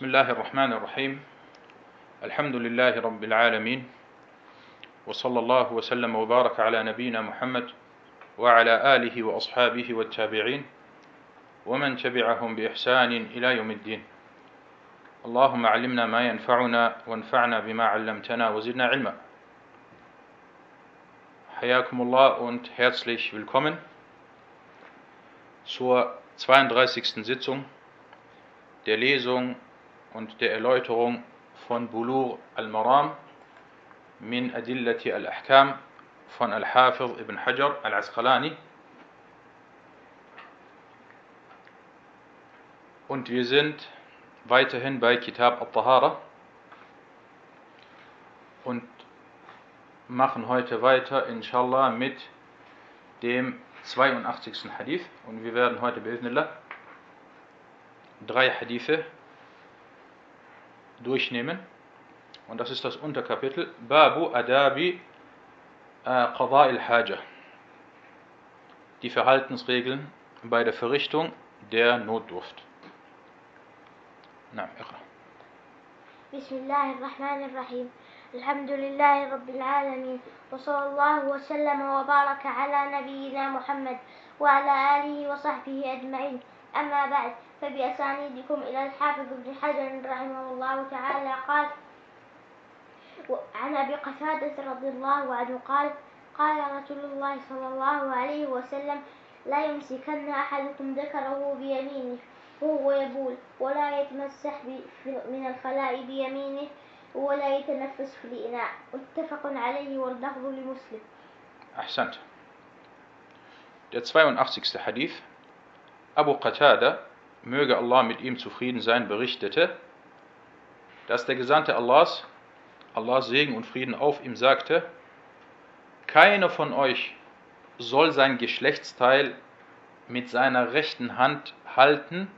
بسم الله الرحمن الرحيم. الحمد لله رب العالمين. وصلى الله وسلم وبارك على نبينا محمد وعلى آله وأصحابه والتابعين ومن تبعهم بإحسان إلى يوم الدين. اللهم علمنا ما ينفعنا وانفعنا بما علمتنا وزدنا علما. حياكم الله und herzlich willkommen zur 32. Sitzung der Lesung und der Erläuterung von Bulur al-Maram min Adillati al-Ahkam von Al-Hafiz ibn Hajar al-Asqalani. Und wir sind weiterhin bei Kitab al-Tahara und machen heute weiter, inshallah, mit dem 82. Hadith. Und wir werden heute, bi'idhnillah, drei Hadithe durchnehmen. Und das ist das Unterkapitel Babu Adabi Qada al-Haja. Die Verhaltensregeln bei der Verrichtung der Notdurft. نعم اقرأ بسم الله الرحمن الرحيم الحمد لله رب العالمين وصلى الله وسلم وبارك على نبينا محمد وعلى آله وصحبه أجمعين أما بعد فبأسانيدكم إلى الحافظ ابن حجر رحمه الله تعالى قال عن أبي قتادة رضي الله عنه قال قال رسول الله صلى الله عليه وسلم لا يمسكن أحدكم ذكره بيمينه وهو يبول ولا يتمسح من الخلاء بيمينه ولا يتنفس في الإناء. متفق عليه واللفظ لمسلم. أحسنت. Der 82. Hadith. Abu Qatada, möge Allah mit ihm zufrieden sein, berichtete, dass der Gesandte Allahs, Allahs Segen und Frieden auf ihm sagte, keiner von euch soll sein Geschlechtsteil mit seiner rechten Hand halten,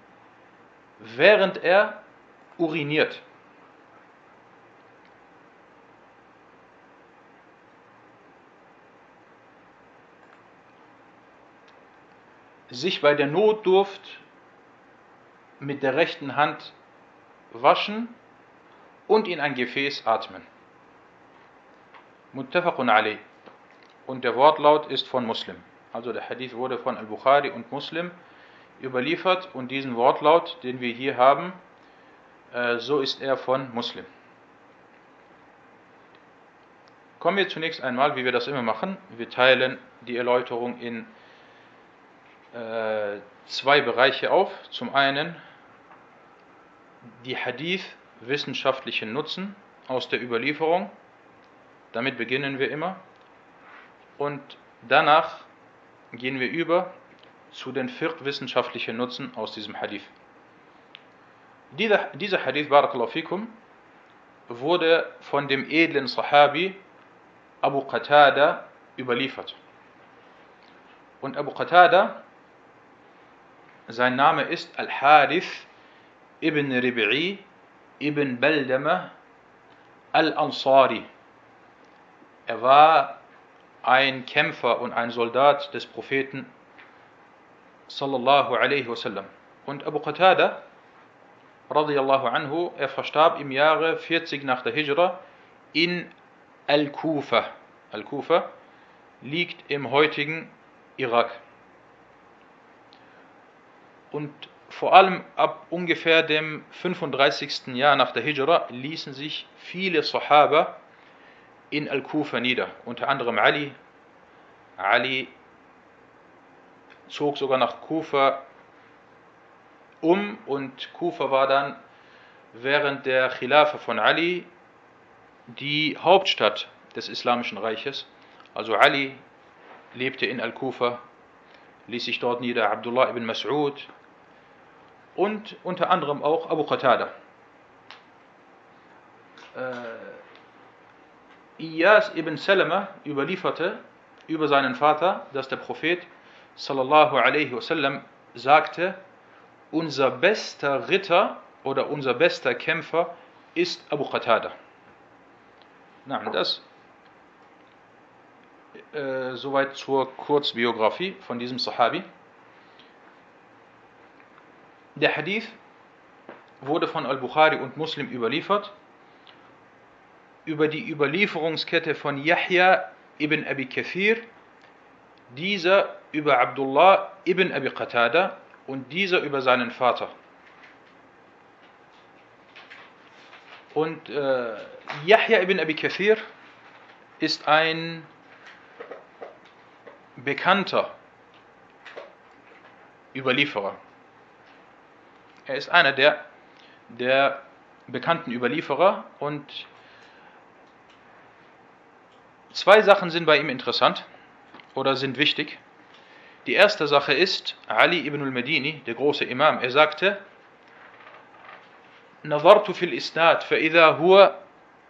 während er uriniert. Sich bei der Notdurft mit der rechten Hand waschen und in ein Gefäß atmen. Muttafaqun Ali. Und der Wortlaut ist von Muslim. Also der Hadith wurde von Al-Bukhari und Muslim überliefert und diesen Wortlaut, den wir hier haben, äh, so ist er von Muslim. Kommen wir zunächst einmal, wie wir das immer machen. Wir teilen die Erläuterung in äh, zwei Bereiche auf. Zum einen die Hadith wissenschaftlichen Nutzen aus der Überlieferung. Damit beginnen wir immer. Und danach gehen wir über zu den vier wissenschaftlichen Nutzen aus diesem Hadith. Dieser, dieser Hadith, Barakallahu fikum, wurde von dem edlen Sahabi Abu Qatada überliefert. Und Abu Qatada, sein Name ist Al-Harith ibn Rib'i ibn Baldama Al-Ansari. Er war ein Kämpfer und ein Soldat des Propheten sallallahu alaihi wasallam. Und Abu Qatada radiyallahu anhu, er verstarb im Jahre 40 nach der Hijra in Al-Kufa. Al-Kufa liegt im heutigen Irak. Und vor allem ab ungefähr dem 35. Jahr nach der Hijra ließen sich viele Sahaba in Al-Kufa nieder. Unter anderem Ali. Ali zog sogar nach Kufa um und Kufa war dann während der Khilafa von Ali die Hauptstadt des Islamischen Reiches. Also Ali lebte in Al-Kufa, ließ sich dort nieder, Abdullah ibn Mas'ud und unter anderem auch Abu Qatada. Äh, Iyas ibn Salama überlieferte über seinen Vater, dass der Prophet sallallahu alaihi wasallam sagte, unser bester Ritter oder unser bester Kämpfer ist Abu Qatada. Na, das äh, soweit zur Kurzbiografie von diesem Sahabi. Der Hadith wurde von Al-Bukhari und Muslim überliefert, über die Überlieferungskette von Yahya ibn Abi Kathir, dieser über Abdullah ibn Abi Qatada und dieser über seinen Vater. Und äh, Yahya ibn Abi Kathir ist ein bekannter Überlieferer. Er ist einer der, der bekannten Überlieferer und zwei Sachen sind bei ihm interessant oder sind wichtig. Die erste Sache ist, Ali ibn al-Madini, der große Imam, er sagte, نظرت في الإسناد فإذا هو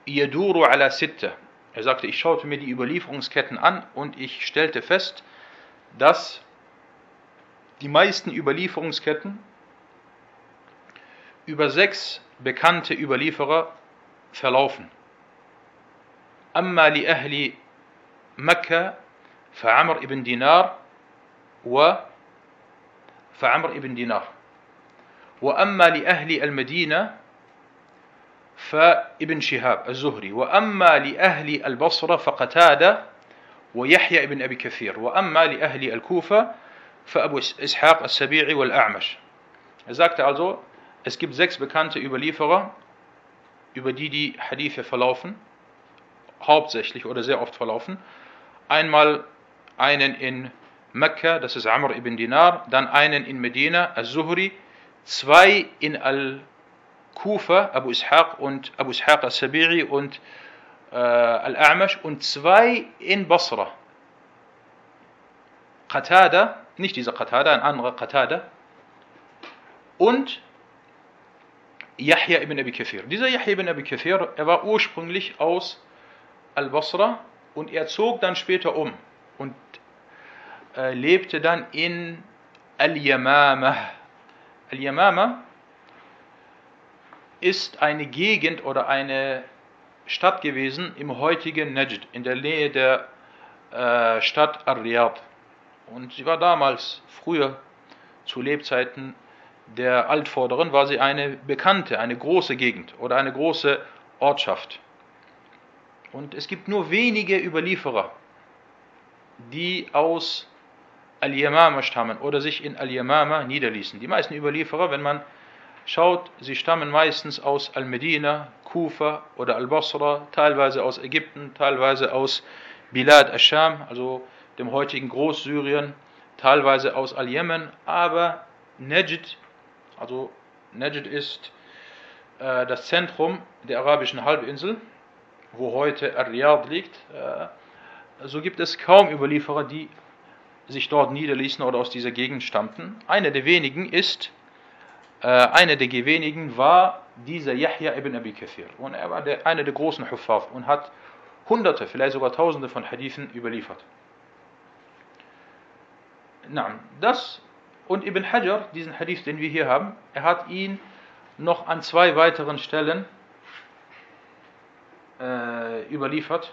يدور على ستة er sagte, ich schaute mir die Überlieferungsketten an und ich stellte fest, dass die meisten Überlieferungsketten über sechs bekannte Überlieferer verlaufen. أما لأهل مكة فعمر ibn Dinar و فعمر ibn Dinar. وأما لأهل المدينة فابن شهاب الزهري وأما لأهل البصرة فقتادة ويحيى ابن أبي كثير وأما لأهل الكوفة فأبو إسحاق السبيعي والأعمش Er sagte also, es gibt sechs bekannte Überlieferer, über die die Hadithe verlaufen, hauptsächlich oder sehr oft verlaufen. Einmal einen in Mekka, das ist Amr ibn Dinar, dann einen in Medina, al-Zuhri, zwei in al Kufa, Abu Ishaq und Abu Ishaq al-Sabiri und äh, Al-A'mash und zwei in Basra. Qatada, nicht dieser Qatada, ein anderer Qatada und Yahya ibn Abi Kathir. Dieser Yahya ibn Abi Kathir, er war ursprünglich aus Al-Basra und er zog dann später um und äh, lebte dann in Al-Yamama. Al-Yamama ist eine Gegend oder eine Stadt gewesen im heutigen Najd, in der Nähe der äh, Stadt Ar-Riyadh. Und sie war damals, früher, zu Lebzeiten der Altvorderen, war sie eine bekannte, eine große Gegend oder eine große Ortschaft. Und es gibt nur wenige Überlieferer, die aus Al-Yamama stammen oder sich in Al-Yamama niederließen. Die meisten Überlieferer, wenn man schaut, sie stammen meistens aus Al-Medina, Kufa oder Al-Basra, teilweise aus Ägypten, teilweise aus Bilad al-Sham, also dem heutigen Großsyrien, teilweise aus Al-Jemen, aber Najd, also Najd ist äh, das Zentrum der arabischen Halbinsel, wo heute Ar-Riyadh liegt. Äh, so gibt es kaum Überlieferer, die sich dort niederließen oder aus dieser Gegend stammten. Einer der wenigen ist äh, einer der wenigen war dieser Yahya ibn Abi Kathir. Und er war der, einer der großen Huffaf und hat hunderte, vielleicht sogar tausende von Hadithen überliefert. Na, das und Ibn Hajar, diesen Hadith, den wir hier haben, er hat ihn noch an zwei weiteren Stellen äh, überliefert.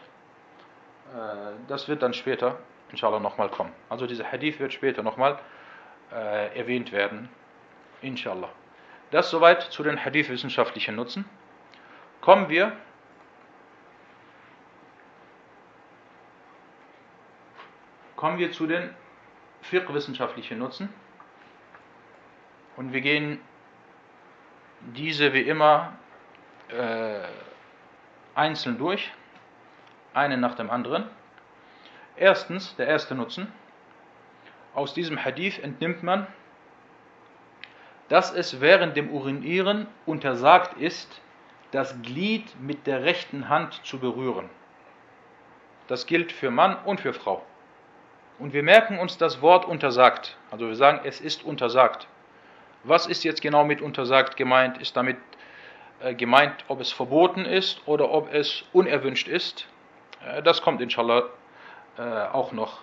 Äh, das wird dann später, inshallah, nochmal kommen. Also dieser Hadith wird später nochmal äh, erwähnt werden, inshallah. Das soweit zu den Hadith-wissenschaftlichen Nutzen. Kommen wir kommen wir zu den Fiqh-wissenschaftlichen Nutzen. Und wir gehen diese wie immer äh, einzeln durch, einen nach dem anderen. Erstens, der erste Nutzen. Aus diesem Hadith entnimmt man, dass es während dem Urinieren untersagt ist, das Glied mit der rechten Hand zu berühren. Das gilt für Mann und für Frau. Und wir merken uns das Wort untersagt. Also wir sagen, es ist untersagt. Was ist jetzt genau mit untersagt gemeint? Ist damit äh, gemeint, ob es verboten ist oder ob es unerwünscht ist? Äh, das kommt inshallah äh, auch noch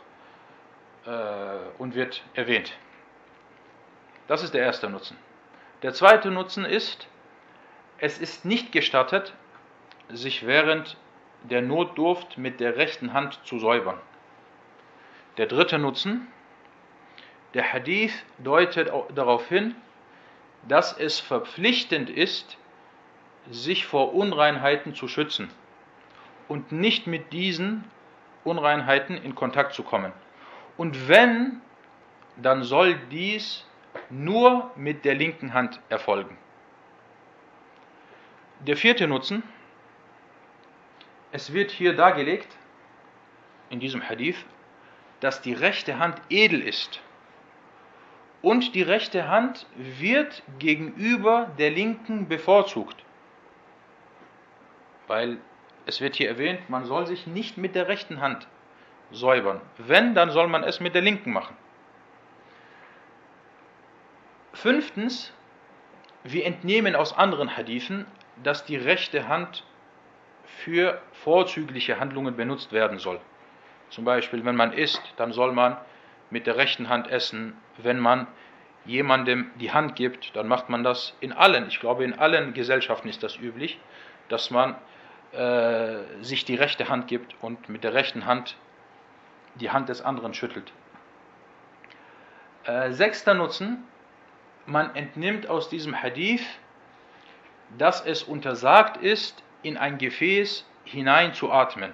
äh, und wird erwähnt. Das ist der erste Nutzen. Der zweite Nutzen ist, es ist nicht gestattet, sich während der Notdurft mit der rechten Hand zu säubern. Der dritte Nutzen, der Hadith deutet darauf hin, dass es verpflichtend ist, sich vor Unreinheiten zu schützen und nicht mit diesen Unreinheiten in Kontakt zu kommen. Und wenn, dann soll dies nur mit der linken Hand erfolgen. Der vierte Nutzen, es wird hier dargelegt, in diesem Hadith, dass die rechte Hand edel ist. Und die rechte Hand wird gegenüber der linken bevorzugt. Weil es wird hier erwähnt, man soll sich nicht mit der rechten Hand säubern. Wenn, dann soll man es mit der linken machen. Fünftens, wir entnehmen aus anderen Hadithen, dass die rechte Hand für vorzügliche Handlungen benutzt werden soll. Zum Beispiel, wenn man isst, dann soll man mit der rechten Hand essen. Wenn man jemandem die Hand gibt, dann macht man das in allen, ich glaube in allen Gesellschaften ist das üblich, dass man äh, sich die rechte Hand gibt und mit der rechten Hand die Hand des anderen schüttelt. Äh, sechster Nutzen, man entnimmt aus diesem Hadith, dass es untersagt ist, in ein Gefäß hinein zu atmen.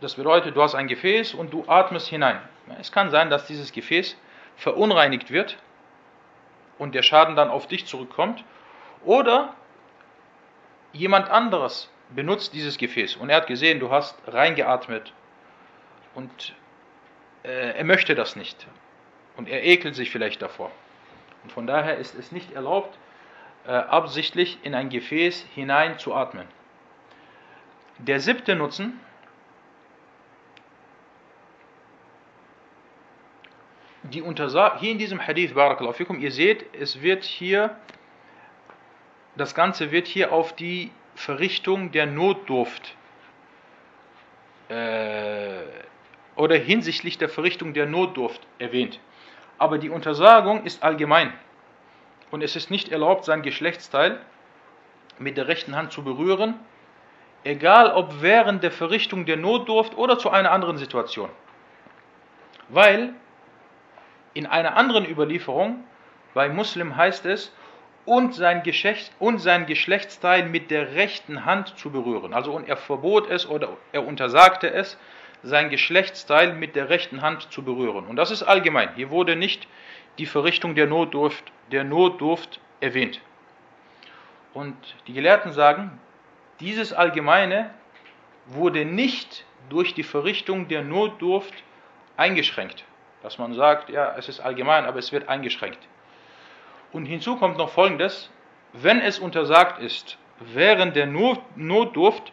Das bedeutet, du hast ein Gefäß und du atmest hinein. Es kann sein, dass dieses Gefäß verunreinigt wird und der Schaden dann auf dich zurückkommt. Oder jemand anderes benutzt dieses Gefäß und er hat gesehen, du hast reingeatmet und äh, er möchte das nicht und er ekelt sich vielleicht davor. Und von daher ist es nicht erlaubt, äh, absichtlich in ein Gefäß hinein zu atmen. Der siebte Nutzen, die Untersa hier in diesem Hadith, Barakallahu fikum, ihr seht, es wird hier, das Ganze wird hier auf die Verrichtung der Notdurft äh, oder hinsichtlich der Verrichtung der Notdurft erwähnt. Aber die Untersagung ist allgemein und es ist nicht erlaubt, sein Geschlechtsteil mit der rechten Hand zu berühren, egal ob während der Verrichtung der Notdurft oder zu einer anderen Situation. Weil in einer anderen Überlieferung bei Muslim heißt es, und sein, Geschlecht, und sein Geschlechtsteil mit der rechten Hand zu berühren. Also und er verbot es oder er untersagte es, sein Geschlechtsteil mit der rechten Hand zu berühren. Und das ist allgemein. Hier wurde nicht die Verrichtung der Notdurft, der Notdurft erwähnt. Und die Gelehrten sagen, dieses Allgemeine wurde nicht durch die Verrichtung der Notdurft eingeschränkt. Dass man sagt, ja, es ist allgemein, aber es wird eingeschränkt. Und hinzu kommt noch Folgendes, wenn es untersagt ist, während der Notdurft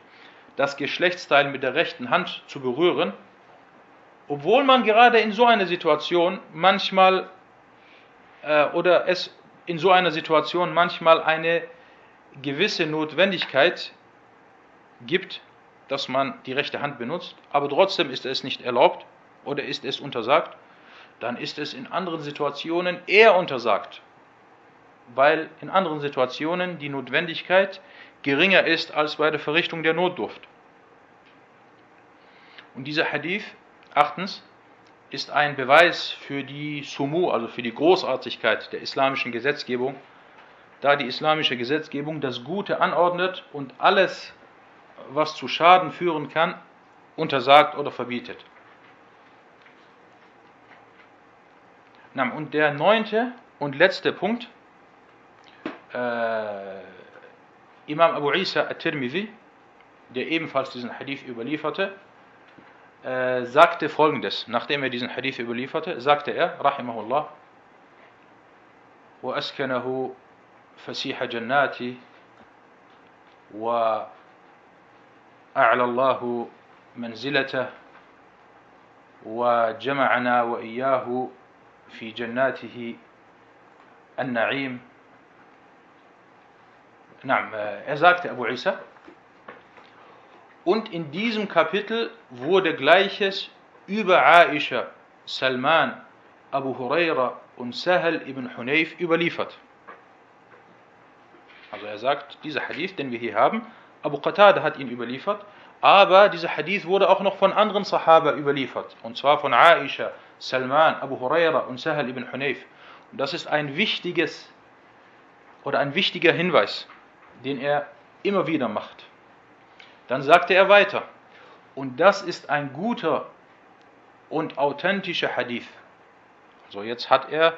das Geschlechtsteil mit der rechten Hand zu berühren, obwohl man gerade in so einer Situation manchmal äh, oder es in so einer Situation manchmal eine gewisse Notwendigkeit gibt, dass man die rechte Hand benutzt, aber trotzdem ist es nicht erlaubt oder ist es untersagt, dann ist es in anderen Situationen eher untersagt weil in anderen Situationen die Notwendigkeit geringer ist als bei der Verrichtung der Notdurft. Und dieser Hadith, achtens, ist ein Beweis für die Sumu, also für die Großartigkeit der islamischen Gesetzgebung, da die islamische Gesetzgebung das Gute anordnet und alles, was zu Schaden führen kann, untersagt oder verbietet. Und der neunte und letzte Punkt äh, Imam Abu Isa al-Tirmidhi, der ebenfalls diesen Hadith überlieferte, äh, sagte folgendes, nachdem er diesen Hadith überlieferte, sagte er, rahimahullah, وأسكنه فسيح جناتي وأعلى الله منزلته وجمعنا وإياه في جناته النعيم er sagte Abu Isa, und in diesem Kapitel wurde Gleiches über Aisha, Salman, Abu Huraira und Sahel ibn Hunayf überliefert. Also er sagt, dieser Hadith, den wir hier haben, Abu Qatada hat ihn überliefert, aber dieser Hadith wurde auch noch von anderen Sahaba überliefert, und zwar von Aisha, Salman, Abu Huraira und Sahel ibn Hunayf. Und das ist ein wichtiges oder ein wichtiger Hinweis, den er immer wieder macht. Dann sagte er weiter, und das ist ein guter und authentischer Hadith. So, jetzt hat er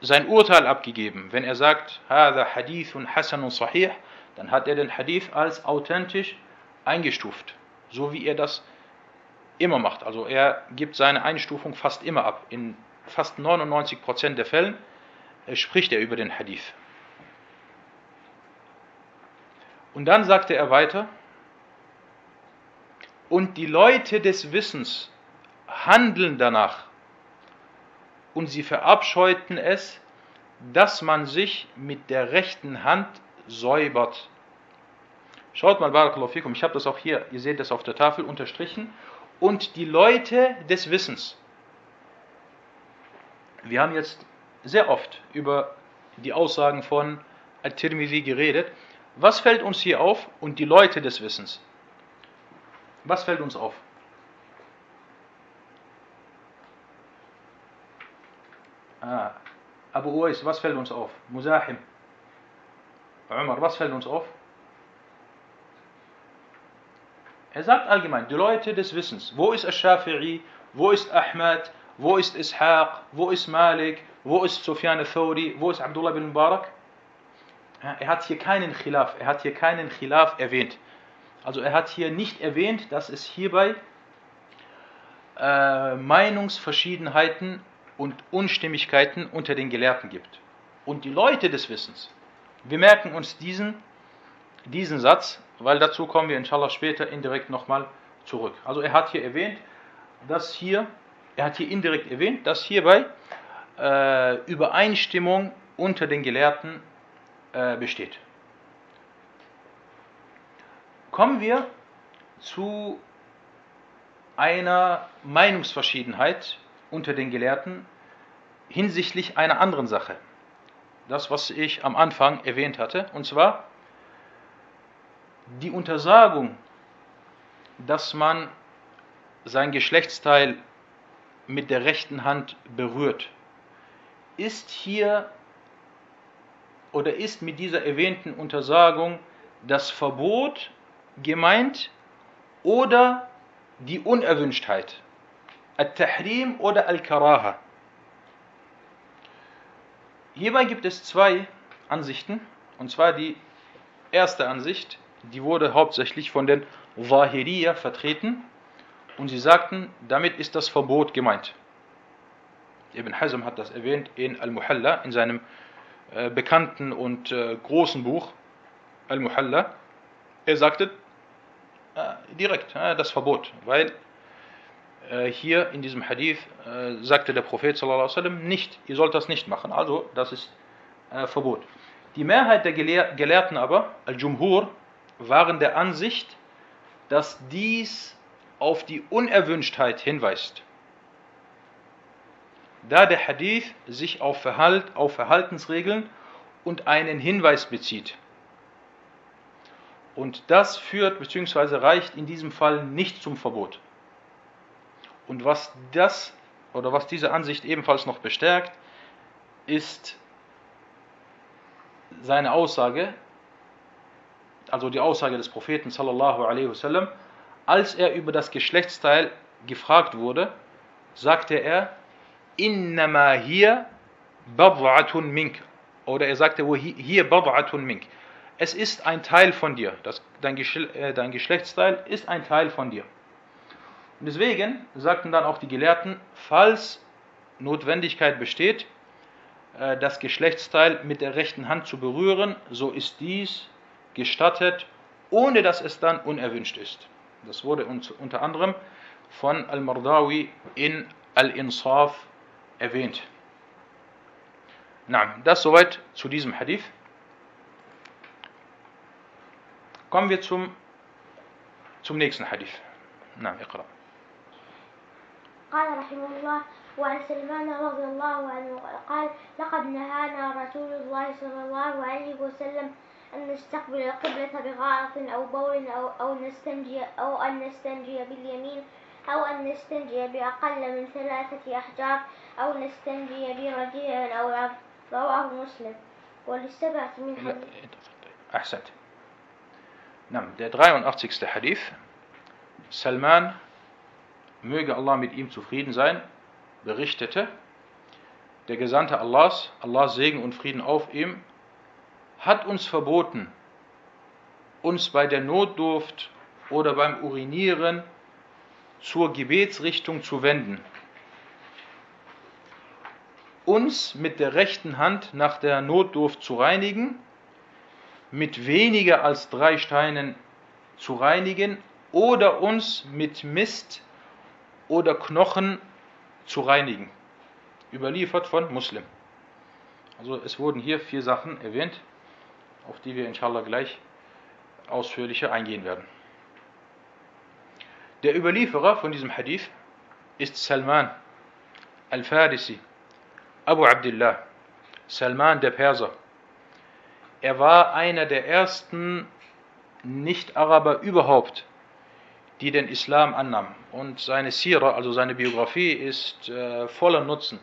sein Urteil abgegeben. Wenn er sagt, Hada Hadithun Hasanun Sahih, dann hat er den Hadith als authentisch eingestuft, so wie er das immer macht. Also er gibt seine Einstufung fast immer ab. In fast 99% der Fällen äh, spricht er über den Hadith. Und dann sagte er weiter, und die Leute des Wissens handeln danach und sie verabscheuten es, dass man sich mit der rechten Hand säubert. Schaut mal, Barakallahu fikum, ich habe das auch hier, ihr seht das auf der Tafel unterstrichen. Und die Leute des Wissens. Wir haben jetzt sehr oft über die Aussagen von At-Tirmidhi geredet. Was fällt uns hier auf? Und die Leute des Wissens. Was fällt uns auf? Ah, Abu Uwais, was fällt uns auf? Muzahim. Umar, was fällt uns auf? Er sagt allgemein, die Leute des Wissens. Wo ist Ash-Shafi'i? Wo ist Ahmad? Wo ist Ishaq? Wo ist Malik? Wo ist Sufyan al-Thawri? Wo ist Abdullah bin Mubarak? Er hat hier keinen Khilaf, er hat hier keinen Khilaf erwähnt. Also er hat hier nicht erwähnt, dass es hierbei äh, Meinungsverschiedenheiten und Unstimmigkeiten unter den Gelehrten gibt. Und die Leute des Wissens, wir merken uns diesen, diesen Satz, weil dazu kommen wir inshallah später indirekt nochmal zurück. Also er hat hier erwähnt, dass hier, er hat hier indirekt erwähnt, dass hierbei äh, Übereinstimmung unter den Gelehrten äh, besteht. Kommen wir zu einer Meinungsverschiedenheit unter den Gelehrten hinsichtlich einer anderen Sache. Das, was ich am Anfang erwähnt hatte, und zwar die Untersagung, dass man sein Geschlechtsteil mit der rechten Hand berührt, ist hier oder ist mit dieser erwähnten Untersagung das Verbot gemeint oder die Unerwünschtheit? Al-Tahrim oder Al-Karaha? Hierbei gibt es zwei Ansichten. Und zwar die erste Ansicht, die wurde hauptsächlich von den Zahiriya vertreten. Und sie sagten, damit ist das Verbot gemeint. Ibn Hazm hat das erwähnt in Al-Muhalla, in seinem äh, bekannten und äh, großen Buch Al-Muhalla. Er sagte äh, direkt das Verbot, weil äh, hier in diesem Hadith äh, sagte der Prophet sallam, nicht, ihr sollt das nicht machen. Also das ist äh, Verbot. Die Mehrheit der Gelehr Gelehrten aber, Al-Jumhur, waren der Ansicht, dass dies auf die Unerwünschtheit hinweist. Da der Hadith sich auf, Verhalt, auf Verhaltensregeln und einen Hinweis bezieht. Und das führt bzw. reicht in diesem Fall nicht zum Verbot. Und was das oder was diese Ansicht ebenfalls noch bestärkt, ist seine Aussage, also die Aussage des Propheten sallallahu alaihi wasallam, als er über das Geschlechtsteil gefragt wurde, sagte er, innama hier bad'atun mink. Oder er sagte, hier bad'atun mink. Es ist ein Teil von dir. Das, dein, äh, dein Geschlechtsteil ist ein Teil von dir. Und deswegen sagten dann auch die Gelehrten, falls Notwendigkeit besteht, äh, das Geschlechtsteil mit der rechten Hand zu berühren, so ist dies gestattet, ohne dass es dann unerwünscht ist. Das wurde unter anderem von Al-Mardawi in Al-Insaf erwähnt. Na, das soweit zu diesem Hadith. Kommen wir zum, zum nächsten Hadith. Na, اقرأ. قال رحمه الله وعن سلمان رضي الله عنه قال لقد نهانا رسول الله صلى الله عليه وسلم أن نستقبل القبلة بغائط أو بول أو, أو نستنجي أو أن نستنجي باليمين أو أن نستنجي بأقل من ثلاثة أحجار أو نستنجي برجيع أو العبد رواه مسلم وللسبعة من لا، حديث أحسنت نعم der 83. Hadith Salman möge Allah mit ihm zufrieden sein berichtete der Gesandte Allahs Allahs Segen und Frieden auf ihm hat uns verboten uns bei der Notdurft oder beim Urinieren zur Gebetsrichtung zu wenden uns mit der rechten Hand nach der Notdurft zu reinigen, mit weniger als drei Steinen zu reinigen oder uns mit Mist oder Knochen zu reinigen. Überliefert von Muslim. Also es wurden hier vier Sachen erwähnt, auf die wir inshallah gleich ausführlicher eingehen werden. Der Überlieferer von diesem Hadith ist Salman al-Farisi, Abu Abdullah, Salman der Perser. Er war einer der ersten Nicht-Araber überhaupt, die den Islam annahmen. Und seine Sira, also seine Biografie, ist äh, voller Nutzen.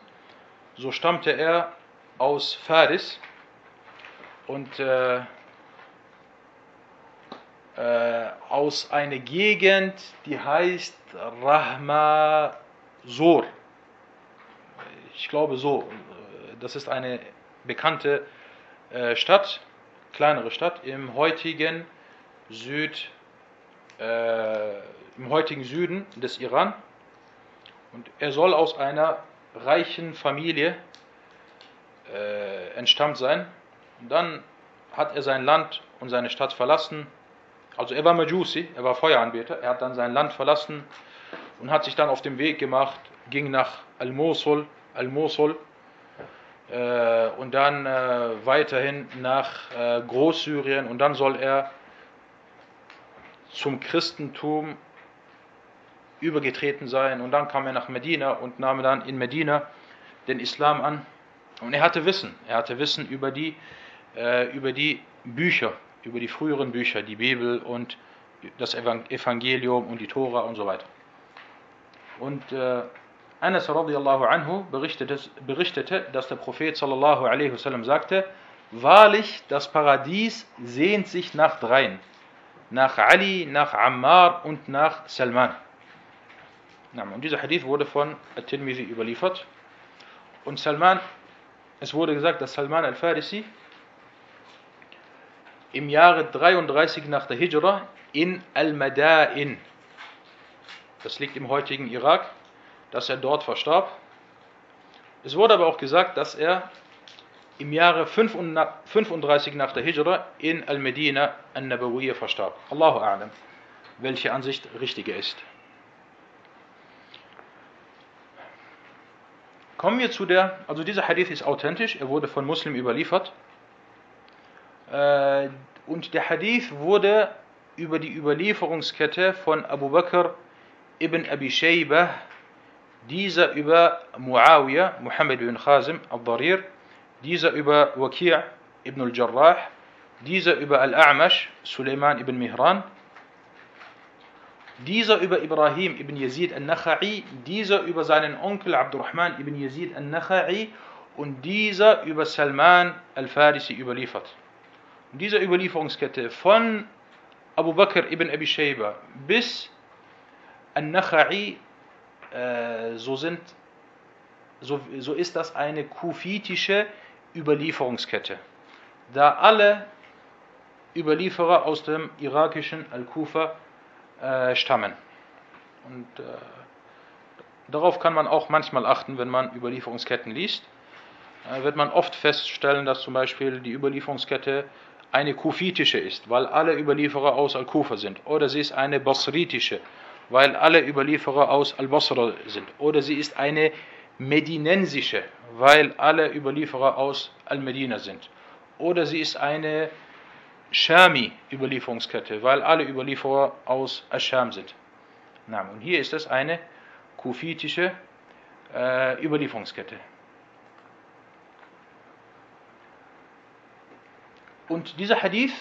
So stammte er aus Faris und äh, äh, aus einer Gegend, die heißt Rahma Sor. Ich glaube so. Das ist eine bekannte äh, Stadt, kleinere Stadt im heutigen Süd, äh, im heutigen Süden des Iran. Und er soll aus einer reichen Familie äh, entstammt sein. Und dann hat er sein Land und seine Stadt verlassen. Also er war Majusi, er war Feueranbeter. Er hat dann sein Land verlassen und hat sich dann auf den Weg gemacht, ging nach Al-Mosul, Al-Mosul äh, und dann äh, weiterhin nach äh, Großsyrien und dann soll er zum Christentum übergetreten sein und dann kam er nach Medina und nahm dann in Medina den Islam an und er hatte Wissen, er hatte Wissen über die, äh, über die Bücher, über die früheren Bücher, die Bibel und das Evangelium und die Tora und so weiter. Und äh, Anas radiallahu anhu berichtete, berichtete, dass der Prophet sallallahu alaihi wasallam sagte, wahrlich, das Paradies sehnt sich nach dreien, nach Ali, nach Ammar und nach Salman. Und dieser Hadith wurde von At-Tirmidhi überliefert. Und Salman, es wurde gesagt, dass Salman al-Farisi im Jahre 33 nach der Hijra in Al-Mada'in, das liegt im heutigen Irak, dass er dort verstarb. Es wurde aber auch gesagt, dass er im Jahre 35 nach der Hijra in Al-Medina an-Nabawiyya verstarb. Allahu a'lam, welche Ansicht richtiger ist. Kommen wir zu der, also dieser Hadith ist authentisch, er wurde von Muslim überliefert. Äh, und der Hadith wurde über die Überlieferungskette von Abu Bakr ibn Abi Shaybah, dieser über Muawiyah, Muhammad ibn Khazim al-Darir, dieser über Waqi' ibn al-Jarrah, dieser über Al-A'mash, Suleiman ibn Mihran, dieser über Ibrahim ibn Yazid al-Nakha'i, dieser über seinen Onkel Abdurrahman ibn Yazid al-Nakha'i und dieser über Salman al-Farisi überliefert. Und diese Überlieferungskette von Abu Bakr ibn Abi Shayba bis al-Nakha'i, äh, so, so, so ist das eine kufitische Überlieferungskette. Da alle Überlieferer aus dem irakischen Al-Kufa äh, stammen. Und äh, darauf kann man auch manchmal achten, wenn man Überlieferungsketten liest. Äh, wird man oft feststellen, dass zum Beispiel die Überlieferungskette eine kufitische ist, weil alle Überlieferer aus Al-Kufa sind. Oder sie ist eine basritische, weil alle Überlieferer aus Al-Basra sind. Oder sie ist eine medinensische, weil alle Überlieferer aus Al-Medina sind. Oder sie ist eine Shami-Überlieferungskette, weil alle Überlieferer aus Ascham sind. Und hier ist es eine kufitische äh, Überlieferungskette. Und dieser Hadith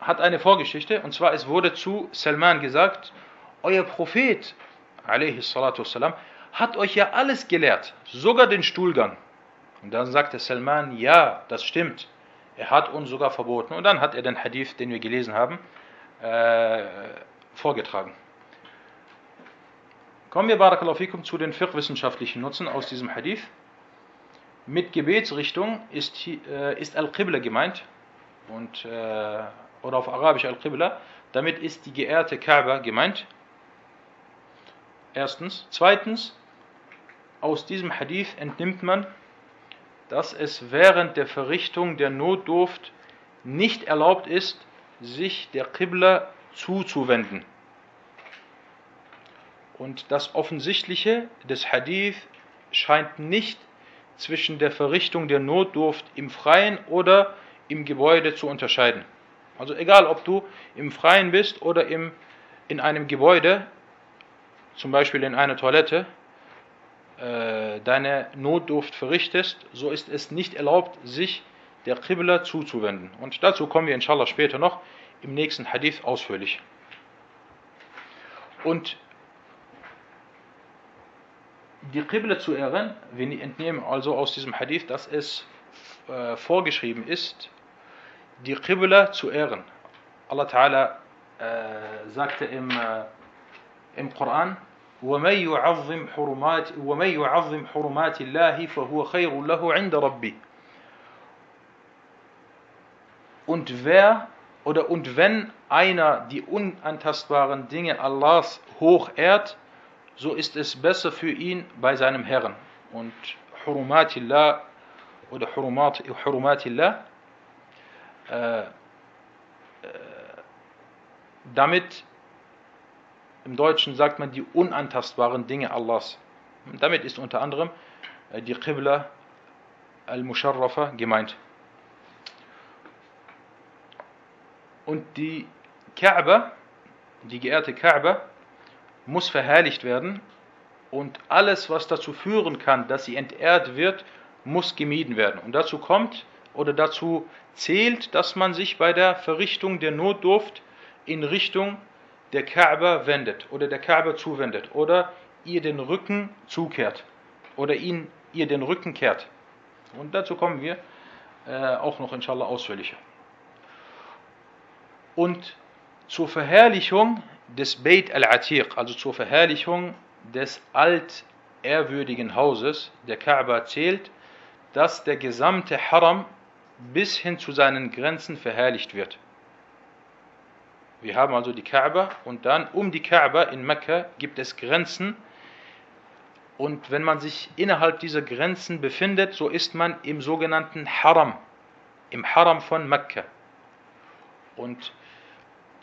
hat eine Vorgeschichte, und zwar es wurde zu Salman gesagt, euer Prophet, والسلام, hat euch ja alles gelehrt, sogar den Stuhlgang. Und dann sagte Salman, ja, das stimmt. Er hat uns sogar verboten. Und dann hat er den Hadith, den wir gelesen haben, äh, vorgetragen. Kommen wir, Barakallahu fikum, zu den fiqh-wissenschaftlichen Nutzen aus diesem Hadith. Mit Gebetsrichtung ist, äh, ist Al-Qibla gemeint, und, äh, oder auf Arabisch Al-Qibla. Damit ist die geehrte Kaaba gemeint. Erstens. Zweitens, aus diesem Hadith entnimmt man, dass es während der Verrichtung der Notdurft nicht erlaubt ist, sich der Qibla zuzuwenden. Und das Offensichtliche des Hadith scheint nicht zwischen der Verrichtung der Notdurft im Freien oder im Gebäude zu unterscheiden. Also egal, ob du im Freien bist oder im, in einem Gebäude, zum Beispiel in einer Toilette, äh, deine Notdurft verrichtest, so ist es nicht erlaubt, sich der Qibla zuzuwenden. Und dazu kommen wir inshallah später noch im nächsten Hadith ausführlich. Und die Qibla zu ehren, wir entnehmen also aus diesem Hadith, dass es äh, vorgeschrieben ist, die Qibla zu ehren. Allah Ta'ala äh, sagte im, äh, im Koran, ومن يعظم حرمات ومن يعظم حرمات الله فهو خير له عند ربي und wer oder und wenn einer die unantastbaren Dinge Allahs hoch ehrt, so ist es besser für ihn bei seinem Herrn. Und Hurumatillah oder Hurumat, Hurumatillah, äh, äh, damit im Deutschen sagt man die unantastbaren Dinge Allahs. Damit ist unter anderem äh, die Qibla al-Musharrafa gemeint. Und die Kaaba, die geehrte Kaaba, muss verherrlicht werden und alles, was dazu führen kann, dass sie entehrt wird, muss gemieden werden. Und dazu kommt oder dazu zählt, dass man sich bei der Verrichtung der Notdurft in Richtung der Kaaba wendet oder der Kaaba zuwendet oder ihr den Rücken zukehrt oder ihn, ihr den Rücken kehrt. Und dazu kommen wir äh, auch noch inshallah ausführlicher und zur Verherrlichung des Beit al-Atiq, also zur Verherrlichung des altehrwürdigen Hauses der Kaaba zählt, dass der gesamte Haram bis hin zu seinen Grenzen verherrlicht wird. Wir haben also die Kaaba und dann um die Kaaba in Mekka gibt es Grenzen und wenn man sich innerhalb dieser Grenzen befindet, so ist man im sogenannten Haram, im Haram von Mekka. Und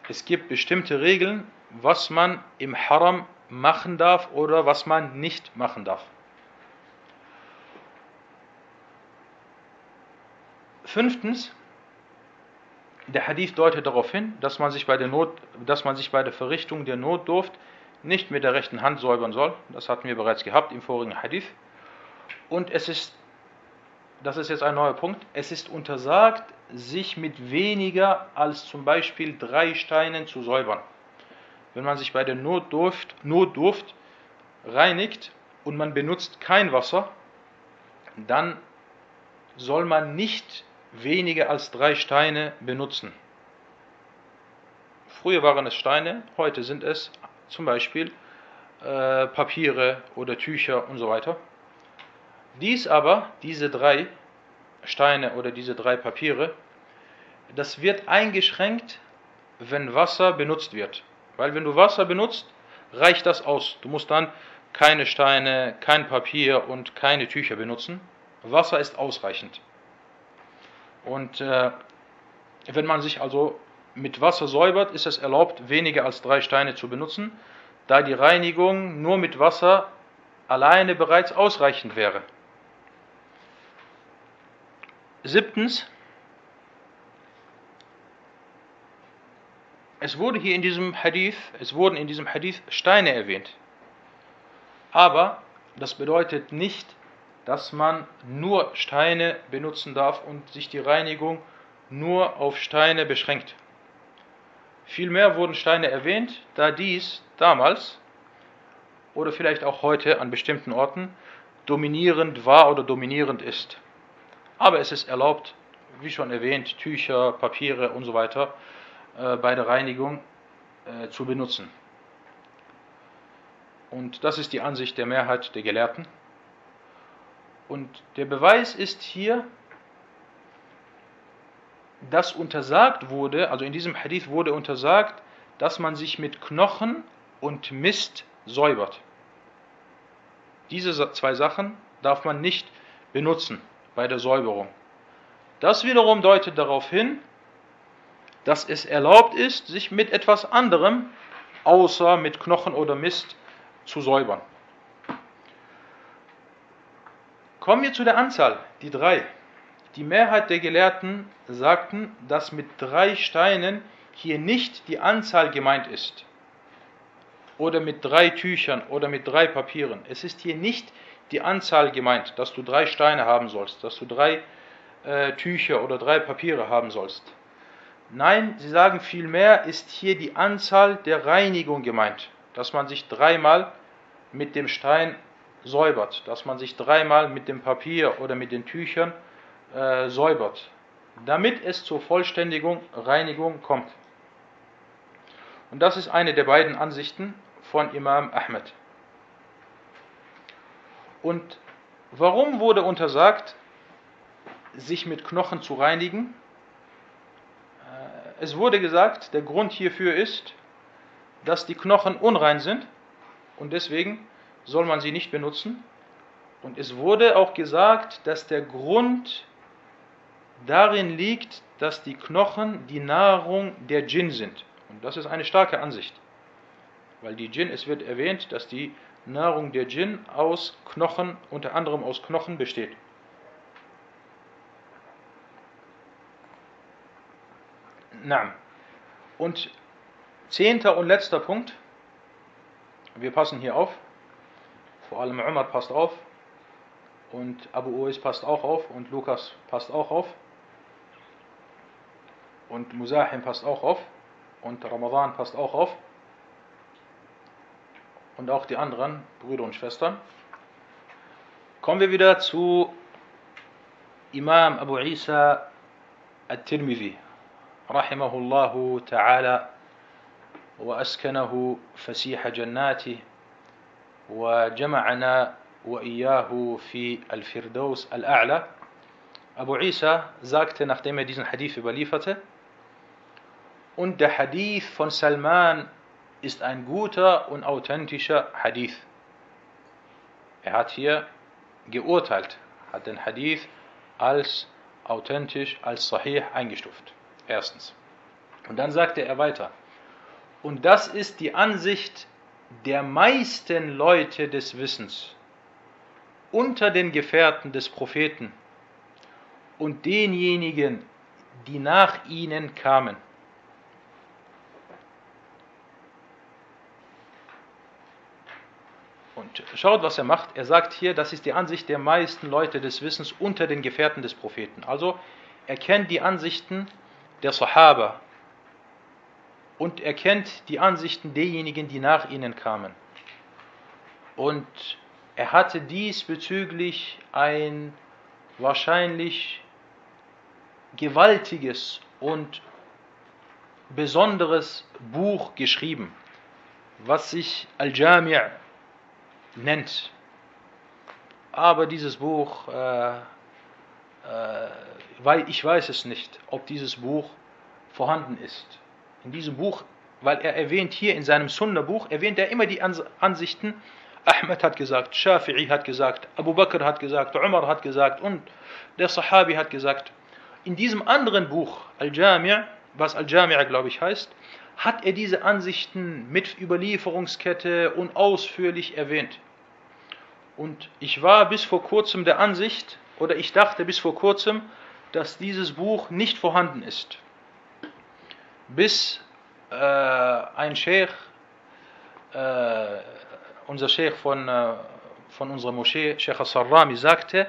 es gibt bestimmte Regeln, was man im Haram machen darf oder was man nicht machen darf. Fünftens, der Hadith deutet darauf hin, dass man sich bei der, Not, dass man sich bei der Verrichtung der Notdurft nicht mit der rechten Hand säubern soll. Das hatten wir bereits gehabt im vorigen Hadith. Und es ist, das ist jetzt ein neuer Punkt, es ist untersagt, sich mit weniger als zum Beispiel drei Steinen zu säubern. Wenn man sich bei der Notdurft, Notdurft reinigt und man benutzt kein Wasser, dann soll man nicht weniger als drei Steine benutzen. Früher waren es Steine, heute sind es zum Beispiel äh, Papiere oder Tücher und so weiter. Dies aber, diese drei Steine oder diese drei Papiere, das wird eingeschränkt, wenn Wasser benutzt wird. Weil wenn du Wasser benutzt, reicht das aus. Du musst dann keine Steine, kein Papier und keine Tücher benutzen. Wasser ist ausreichend. Und äh, wenn man sich also mit Wasser säubert, ist es erlaubt, weniger als drei Steine zu benutzen, da die Reinigung nur mit Wasser alleine bereits ausreichend wäre. Siebtens, es wurde hier in diesem Hadith, es wurden in diesem Hadith Steine erwähnt. Aber das bedeutet nicht, dass man nur Steine benutzen darf und sich die Reinigung nur auf Steine beschränkt. Vielmehr wurden Steine erwähnt, da dies damals oder vielleicht auch heute an bestimmten Orten dominierend war oder dominierend ist. Aber es ist erlaubt, wie schon erwähnt, Tücher, Papiere und so weiter äh, bei der Reinigung äh, zu benutzen. Und das ist die Ansicht der Mehrheit der Gelehrten. Und der Beweis ist hier, dass untersagt wurde, also in diesem Hadith wurde untersagt, dass man sich mit Knochen und Mist säubert. Diese zwei Sachen darf man nicht benutzen bei der Säuberung. Das wiederum deutet darauf hin, dass es erlaubt ist, sich mit etwas anderem außer mit Knochen oder Mist zu säubern. Kommen wir zu der Anzahl, die drei. Die Mehrheit der Gelehrten sagten, dass mit drei Steinen hier nicht die Anzahl gemeint ist. Oder mit drei Tüchern oder mit drei Papieren. Es ist hier nicht die Anzahl gemeint, dass du drei Steine haben sollst, dass du drei äh, Tücher oder drei Papiere haben sollst. Nein, sie sagen vielmehr, ist hier die Anzahl der Reinigung gemeint, dass man sich dreimal mit dem Stein säubert, dass man sich dreimal mit dem Papier oder mit den Tüchern äh, säubert, damit es zur Vollständigung, Reinigung kommt. Und das ist eine der beiden Ansichten von Imam Ahmed. Und warum wurde untersagt, sich mit Knochen zu reinigen? Äh, es wurde gesagt, der Grund hierfür ist, dass die Knochen unrein sind und deswegen soll man sie nicht benutzen. Und es wurde auch gesagt, dass der Grund darin liegt, dass die Knochen die Nahrung der Djinn sind. Und das ist eine starke Ansicht. Weil die Djinn, es wird erwähnt, dass die Nahrung der Djinn aus Knochen, unter anderem aus Knochen besteht. Na. Und zehnter und letzter Punkt. Wir passen hier auf. Vor allem Umar passt auf. Und Abu Uwais passt auch auf. Und Lukas passt auch auf. Und Musahim passt auch auf. Und Ramadan passt auch auf. Und auch die anderen Brüder und Schwestern. Kommen wir wieder zu Imam Abu Isa al-Tirmidhi. رحمه الله تعالى وأسكنه فسيح جناته وجمعنا وإياه في الفردوس الأعلى Abu Isa sagte, nachdem er diesen Hadith überlieferte, und der Hadith von Salman ist ein guter und authentischer Hadith. Er hat hier geurteilt, hat den Hadith als authentisch, als sahih eingestuft. Erstens. Und dann sagte er weiter, und das ist die Ansicht der meisten Leute des Wissens unter den Gefährten des Propheten und denjenigen, die nach ihnen kamen. Und schaut, was er macht. Er sagt hier, das ist die Ansicht der meisten Leute des Wissens unter den Gefährten des Propheten. Also er kennt die Ansichten der Sahaba und er kennt die Ansichten derjenigen, die nach ihnen kamen. Und er hatte diesbezüglich ein wahrscheinlich gewaltiges und besonderes Buch geschrieben, was sich Al-Jami' nennt. Aber dieses Buch, äh, äh, weil ich weiß es nicht, ob dieses Buch vorhanden ist. In diesem Buch, weil er erwähnt hier in seinem Sunna-Buch, erwähnt er immer die Ansichten, Ahmed hat gesagt, Shafi'i hat gesagt, Abu Bakr hat gesagt, Umar hat gesagt und der Sahabi hat gesagt. In diesem anderen Buch, Al-Jami', was Al-Jami' glaube ich heißt, hat er diese Ansichten mit Überlieferungskette und ausführlich erwähnt. Und ich war bis vor kurzem der Ansicht, oder ich dachte bis vor kurzem, dass dieses Buch nicht vorhanden ist. Bis äh, ein Sheikh, äh, unser Sheikh von, äh, von unserer Moschee, Sheikh Sarrami, sagte,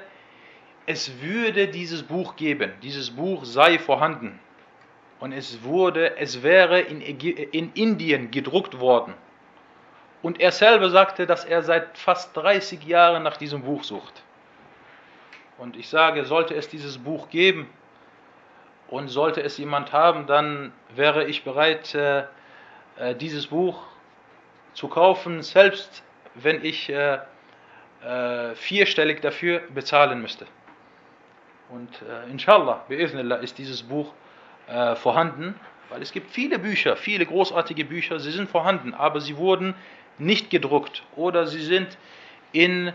es würde dieses Buch geben, dieses Buch sei vorhanden. Und es wurde, es wäre in, in Indien gedruckt worden. Und er selber sagte, dass er seit fast 30 Jahren nach diesem Buch sucht. Und ich sage, sollte es dieses Buch geben und sollte es jemand haben, dann wäre ich bereit, äh, äh, dieses Buch zu kaufen, selbst wenn ich äh, vierstellig dafür bezahlen müsste. Und inshallah, bi'ithnillah, ist dieses Buch vorhanden, weil es gibt viele Bücher, viele großartige Bücher, sie sind vorhanden, aber sie wurden nicht gedruckt oder sie sind in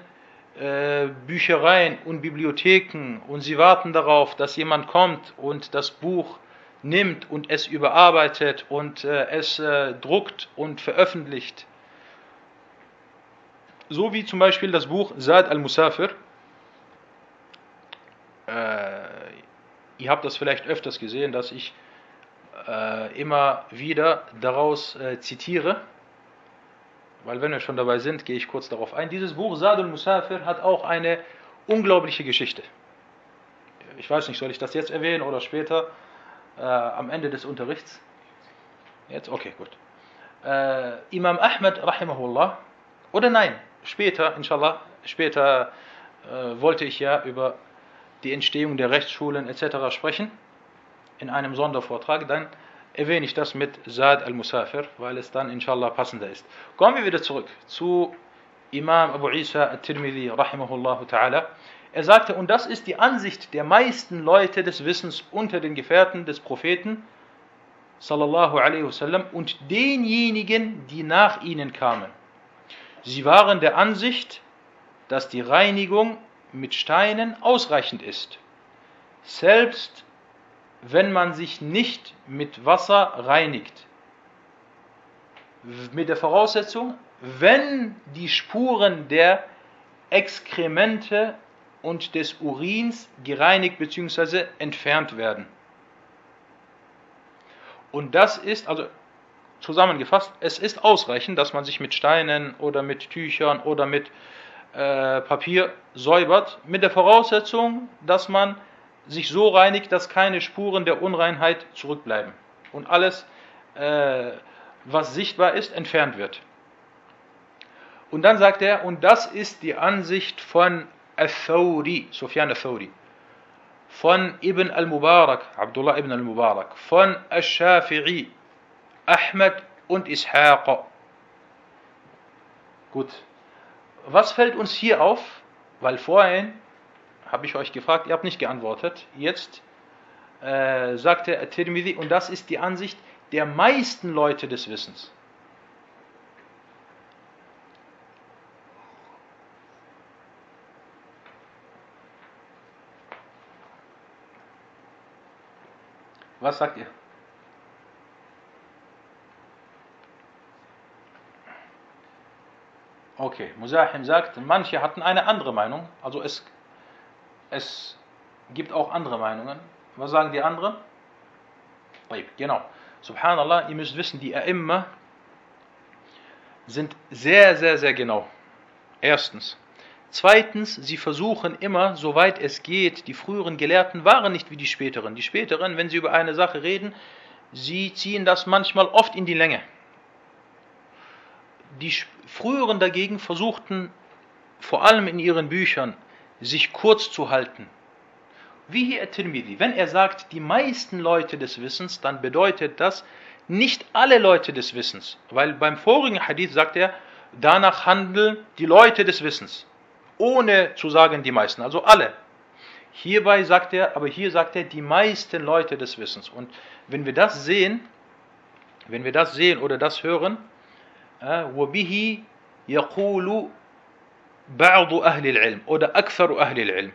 Büchereien und Bibliotheken und sie warten darauf, dass jemand kommt und das Buch nimmt und es überarbeitet und äh, es äh, druckt und veröffentlicht. So wie zum Beispiel das Buch Saad al-Musafir. Äh, ihr habt das vielleicht öfters gesehen, dass ich äh, immer wieder daraus äh, zitiere. Weil wenn wir schon dabei sind, gehe ich kurz darauf ein. Dieses Buch Saad al-Musafir hat auch eine unglaubliche Geschichte. Ich weiß nicht, soll ich das jetzt erwähnen oder später äh, am Ende des Unterrichts? Jetzt? Okay, gut. Äh, Imam Ahmed, rahimahullah, oder nein, später, inshallah, später äh, wollte ich ja über die Entstehung der Rechtsschulen etc. sprechen, in einem Sondervortrag, dann erwähne ich das mit Saad al-Musafir, weil es dann inshallah passender ist. Kommen wir wieder zurück zu Imam Abu Isa al-Tirmidhi, rahimahullah ta'ala. Er sagte, und das ist die Ansicht der meisten Leute des Wissens unter den Gefährten des Propheten, sallallahu alaihi wasallam, und denjenigen, die nach ihnen kamen. Sie waren der Ansicht, dass die Reinigung mit Steinen ausreichend ist, selbst wenn man sich nicht mit Wasser reinigt. Mit der Voraussetzung, wenn die Spuren der Exkremente und des Urins gereinigt bzw. entfernt werden. Und das ist, also zusammengefasst, es ist ausreichend, dass man sich mit Steinen oder mit Tüchern oder mit äh, Papier säubert, mit der Voraussetzung, dass man sich so reinigt, dass keine Spuren der Unreinheit zurückbleiben und alles, äh, was sichtbar ist, entfernt wird. Und dann sagt er, und das ist die Ansicht von Al-Thawri, Sufyan Al-Thawri, von Ibn al-Mubarak, Abdullah ibn al-Mubarak, von Al-Shafi'i, Ahmed und Ishaq. Gut. Was fällt uns hier auf? Weil vorhin habe ich euch gefragt, ihr habt nicht geantwortet. Jetzt äh, sagte At-Tirmidhi, und das ist die Ansicht der meisten Leute des Wissens. Was sagt ihr? Okay, Musahim sagt, manche hatten eine andere Meinung, also es es gibt auch andere Meinungen. Was sagen die anderen? Genau. Subhanallah, ihr müsst wissen, die A'imma sind sehr, sehr, sehr genau. Erstens. Zweitens, sie versuchen immer, soweit es geht, die früheren Gelehrten waren nicht wie die späteren. Die späteren, wenn sie über eine Sache reden, sie ziehen das manchmal oft in die Länge. Die früheren dagegen versuchten vor allem in ihren Büchern sich kurz zu halten. Wie hier Tirmidhi, wenn er sagt, die meisten Leute des Wissens, dann bedeutet das nicht alle Leute des Wissens. Weil beim vorigen Hadith sagt er, danach handeln die Leute des Wissens. Ohne zu sagen die meisten, also alle. Hierbei sagt er, aber hier sagt er die meisten Leute des Wissens. Und wenn wir das sehen, wenn wir das sehen oder das hören, وَبِهِ يَقُولُ Ba'du Ahlil Ilm oder Akfaru Ahlil Ilm,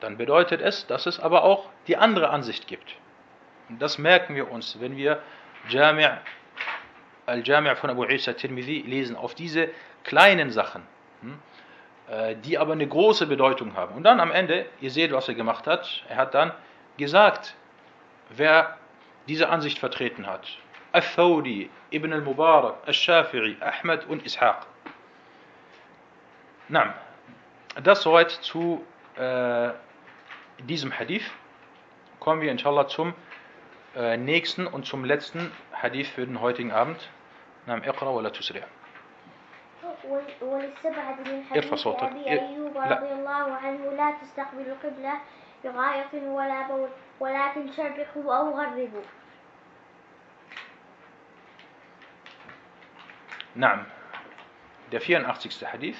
dann bedeutet es, dass es aber auch die andere Ansicht gibt. Und das merken wir uns, wenn wir Jami' Al-Jami' von Abu Isa Tirmidhi lesen, auf diese kleinen Sachen, hm, äh, die aber eine große Bedeutung haben. Und dann am Ende, ihr seht, was er gemacht hat, er hat dann gesagt, wer diese Ansicht vertreten hat. Al-Thawri, Ibn al-Mubarak, Al-Shafi'i, Ahmed und Ishaq. Na, das soweit zu äh, diesem Hadith. Kommen wir inshallah zum äh, nächsten und zum letzten Hadith für den heutigen Abend. Nam Iqra wa la tusri'. ول- وللسبعة من ارفع حديث صوتك. أبي ار- أيوب لا. رضي الله عنه لا تستقبلوا القبلة بغائط ولا بول ولكن شرقوا أو غربوا Naam. Der 84. Hadith.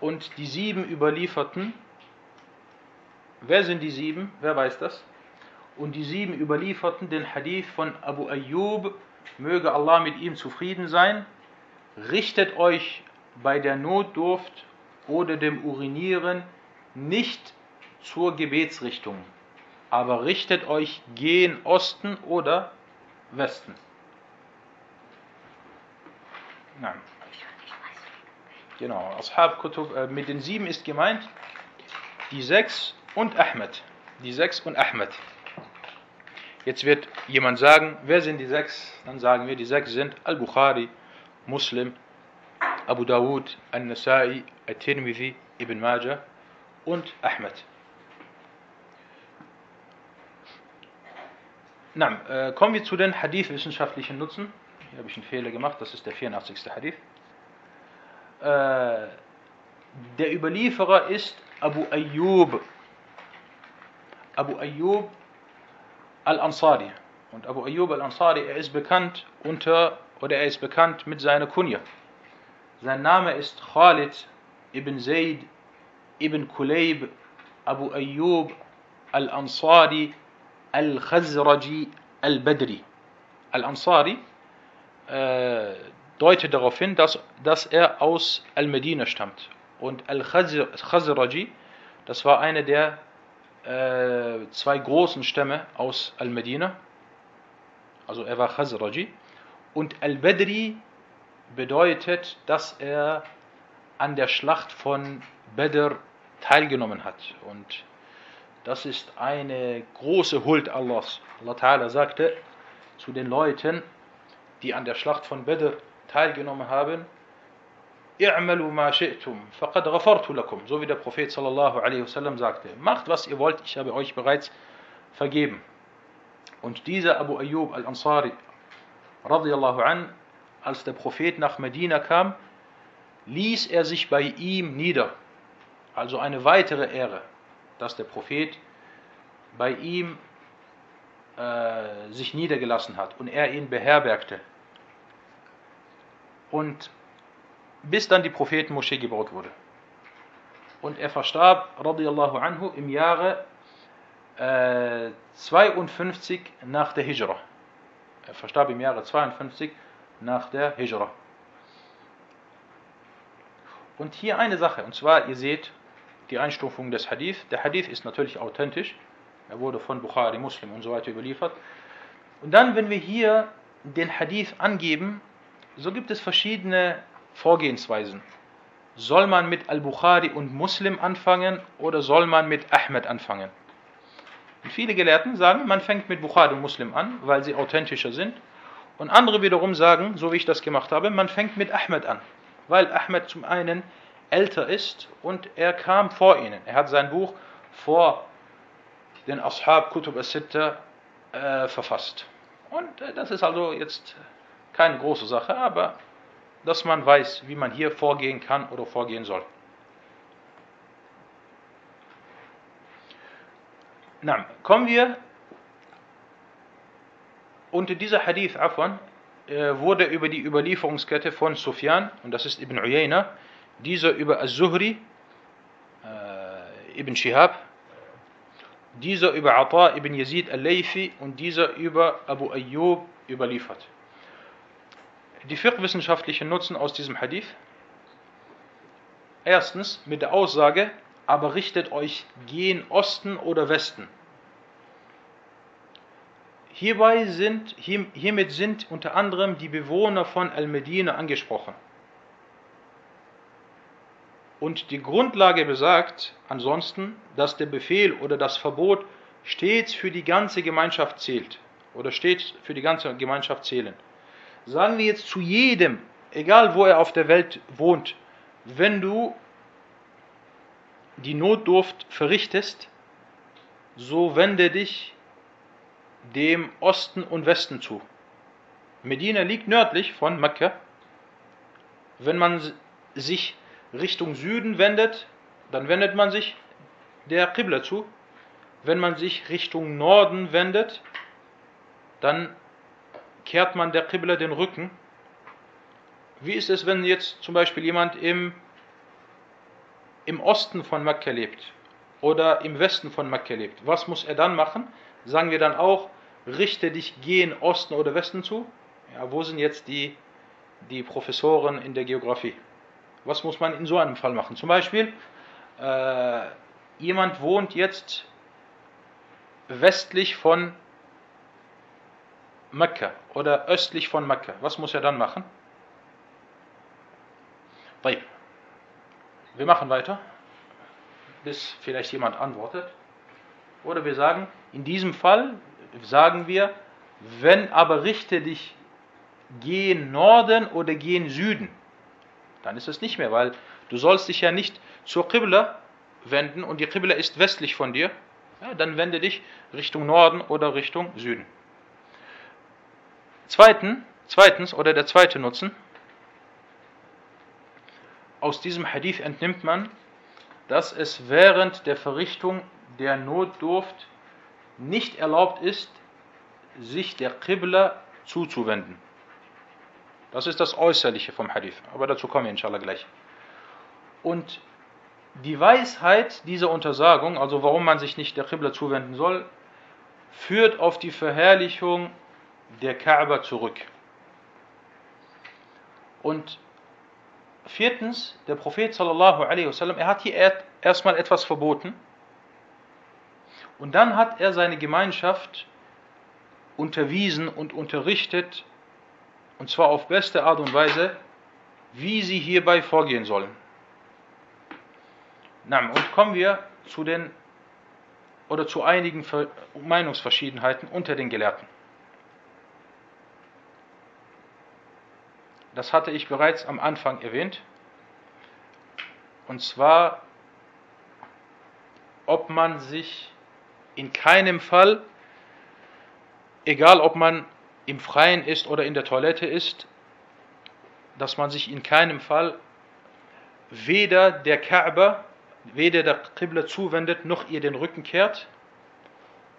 und die sieben Überlieferten. Wer sind die sieben? Wer weiß das? Und die sieben Überlieferten den Hadith von Abu Ayyub, möge Allah mit ihm zufrieden sein. Richtet euch bei der Notdurft oder dem Urinieren nicht zur Gebetsrichtung, aber richtet euch gen Osten oder Westen. Nein. Genau, Ashab Kutub, äh, mit den sieben ist gemeint die sechs und Ahmed. Die sechs und Ahmed. Jetzt wird jemand sagen, wer sind die sechs? Dann sagen wir, die sechs sind Al-Bukhari, Muslim, Abu Dawud, Al-Nasai, Al-Tirmidhi, Ibn Majah und Ahmed. Na, äh, kommen wir zu den Hadith-wissenschaftlichen Nutzen. Hier habe ich einen Fehler gemacht, das ist der 84. Hadith. Äh, der Überlieferer ist Abu Ayyub. Abu Ayyub al-Ansari. Und Abu Ayyub al-Ansari, er ist bekannt unter, oder er ist bekannt mit seiner Kunja. Sein Name ist Khalid ibn Zayd ibn Kulayb Abu Ayyub al-Ansari al-Khazraji al-Badri. Al-Ansari äh, deutet darauf hin, dass, dass er aus Al-Medina stammt. Und Al-Khazraji, das war eine der äh, zwei großen Stämme aus Al-Medina. Also er war Khazraji. Und Al-Badri bedeutet, dass er an der Schlacht von Badr teilgenommen hat. Und das ist eine große Huld Allahs. Allah Ta'ala sagte zu den Leuten, die an der Schlacht von Badr teilgenommen haben, I'malu ma shi'tum, faqad ghafartu lakum. So wie der Prophet sallallahu alaihi wasallam sagte, macht was ihr wollt, ich habe euch bereits vergeben. Und dieser Abu Ayyub al-Ansari, radiallahu an, als der Prophet nach Medina kam, ließ er sich bei ihm nieder. Also eine weitere Ehre, dass der Prophet bei ihm äh, sich niedergelassen hat und er ihn beherbergte. Und bis dann die Prophetenmoschee gebaut wurde. Und er verstarb, radiallahu anhu, im Jahre äh, 52 nach der Hijra. Er verstarb im Jahre 52 nach der Hijra. Und hier eine Sache, und zwar, ihr seht die Einstufung des Hadith. Der Hadith ist natürlich authentisch. Er wurde von Bukhari, Muslim und so weiter überliefert. Und dann, wenn wir hier den Hadith angeben, so gibt es verschiedene Vorgehensweisen. Soll man mit Al-Bukhari und Muslim anfangen oder soll man mit Ahmed anfangen? Und viele Gelehrten sagen, man fängt mit Bukhari und Muslim an, weil sie authentischer sind. Und andere wiederum sagen, so wie ich das gemacht habe, man fängt mit Ahmed an, weil Ahmed zum einen älter ist und er kam vor ihnen. Er hat sein Buch vor den Ashab Kutub as-Sitta äh, verfasst. Und äh, das ist also jetzt keine große Sache, aber dass man weiß, wie man hier vorgehen kann oder vorgehen soll. Na, kommen wir unter dieser Hadith Afwan äh, wurde über die Überlieferungskette von Sufyan und das ist Ibn Uyayna, dieser über Az-Zuhri, äh, Ibn Shihab, dieser über Ata ibn Yazid al-Layfi und dieser über Abu Ayyub überliefert. Die fiqh-wissenschaftlichen Nutzen aus diesem Hadith. Erstens mit der Aussage, aber richtet euch gen Osten oder Westen. Hierbei sind, hiermit sind unter anderem die Bewohner von Al-Medina angesprochen. Und die Grundlage besagt ansonsten, dass der Befehl oder das Verbot stets für die ganze Gemeinschaft zählt oder stets für die ganze Gemeinschaft zählen. Sagen wir jetzt zu jedem, egal wo er auf der Welt wohnt, wenn du die Notdurft verrichtest, so wende dich dem Osten und Westen zu. Medina liegt nördlich von Mekka wenn man sich Richtung Süden wendet, dann wendet man sich der Qibla zu. Wenn man sich Richtung Norden wendet, dann kehrt man der Qibla den Rücken. Wie ist es, wenn jetzt zum Beispiel jemand im, im Osten von Mekka lebt oder im Westen von Mekka lebt? Was muss er dann machen? Sagen wir dann auch, richte dich gehen Osten oder Westen zu? Ja, wo sind jetzt die, die Professoren in der Geografie? Was muss man in so einem Fall machen? Zum Beispiel, äh, jemand wohnt jetzt westlich von Mekka oder östlich von Mekka. Was muss er dann machen? Wir machen weiter, bis vielleicht jemand antwortet. Oder wir sagen, in diesem Fall sagen wir, wenn aber richte dich gehen Norden oder gehen Süden, dann ist es nicht mehr, weil du sollst dich ja nicht zur Qibla wenden und die Qibla ist westlich von dir, ja, dann wende dich Richtung Norden oder Richtung Süden. Zweiten, zweitens, oder der zweite Nutzen, aus diesem Hadith entnimmt man, dass es während der Verrichtung der Notdurft nicht erlaubt ist, sich der Qibla zuzuwenden. Das ist das Äußerliche vom Hadith, aber dazu kommen wir inshallah gleich. Und die Weisheit dieser Untersagung, also warum man sich nicht der Qibla zuwenden soll, führt auf die Verherrlichung der Kaaba zurück. Und viertens, der Prophet sallallahu alaihi wasallam, er hat hier erstmal etwas verboten und dann hat er seine Gemeinschaft unterwiesen und unterrichtet, und zwar auf beste Art und Weise, wie sie hierbei vorgehen sollen. Und kommen wir zu den oder zu einigen Meinungsverschiedenheiten unter den Gelehrten. Das hatte ich bereits am Anfang erwähnt. Und zwar, ob man sich in keinem Fall, egal ob man im Freien ist oder in der Toilette ist, dass man sich in keinem Fall weder der Kaaba, weder der Qibla zuwendet, noch ihr den Rücken kehrt?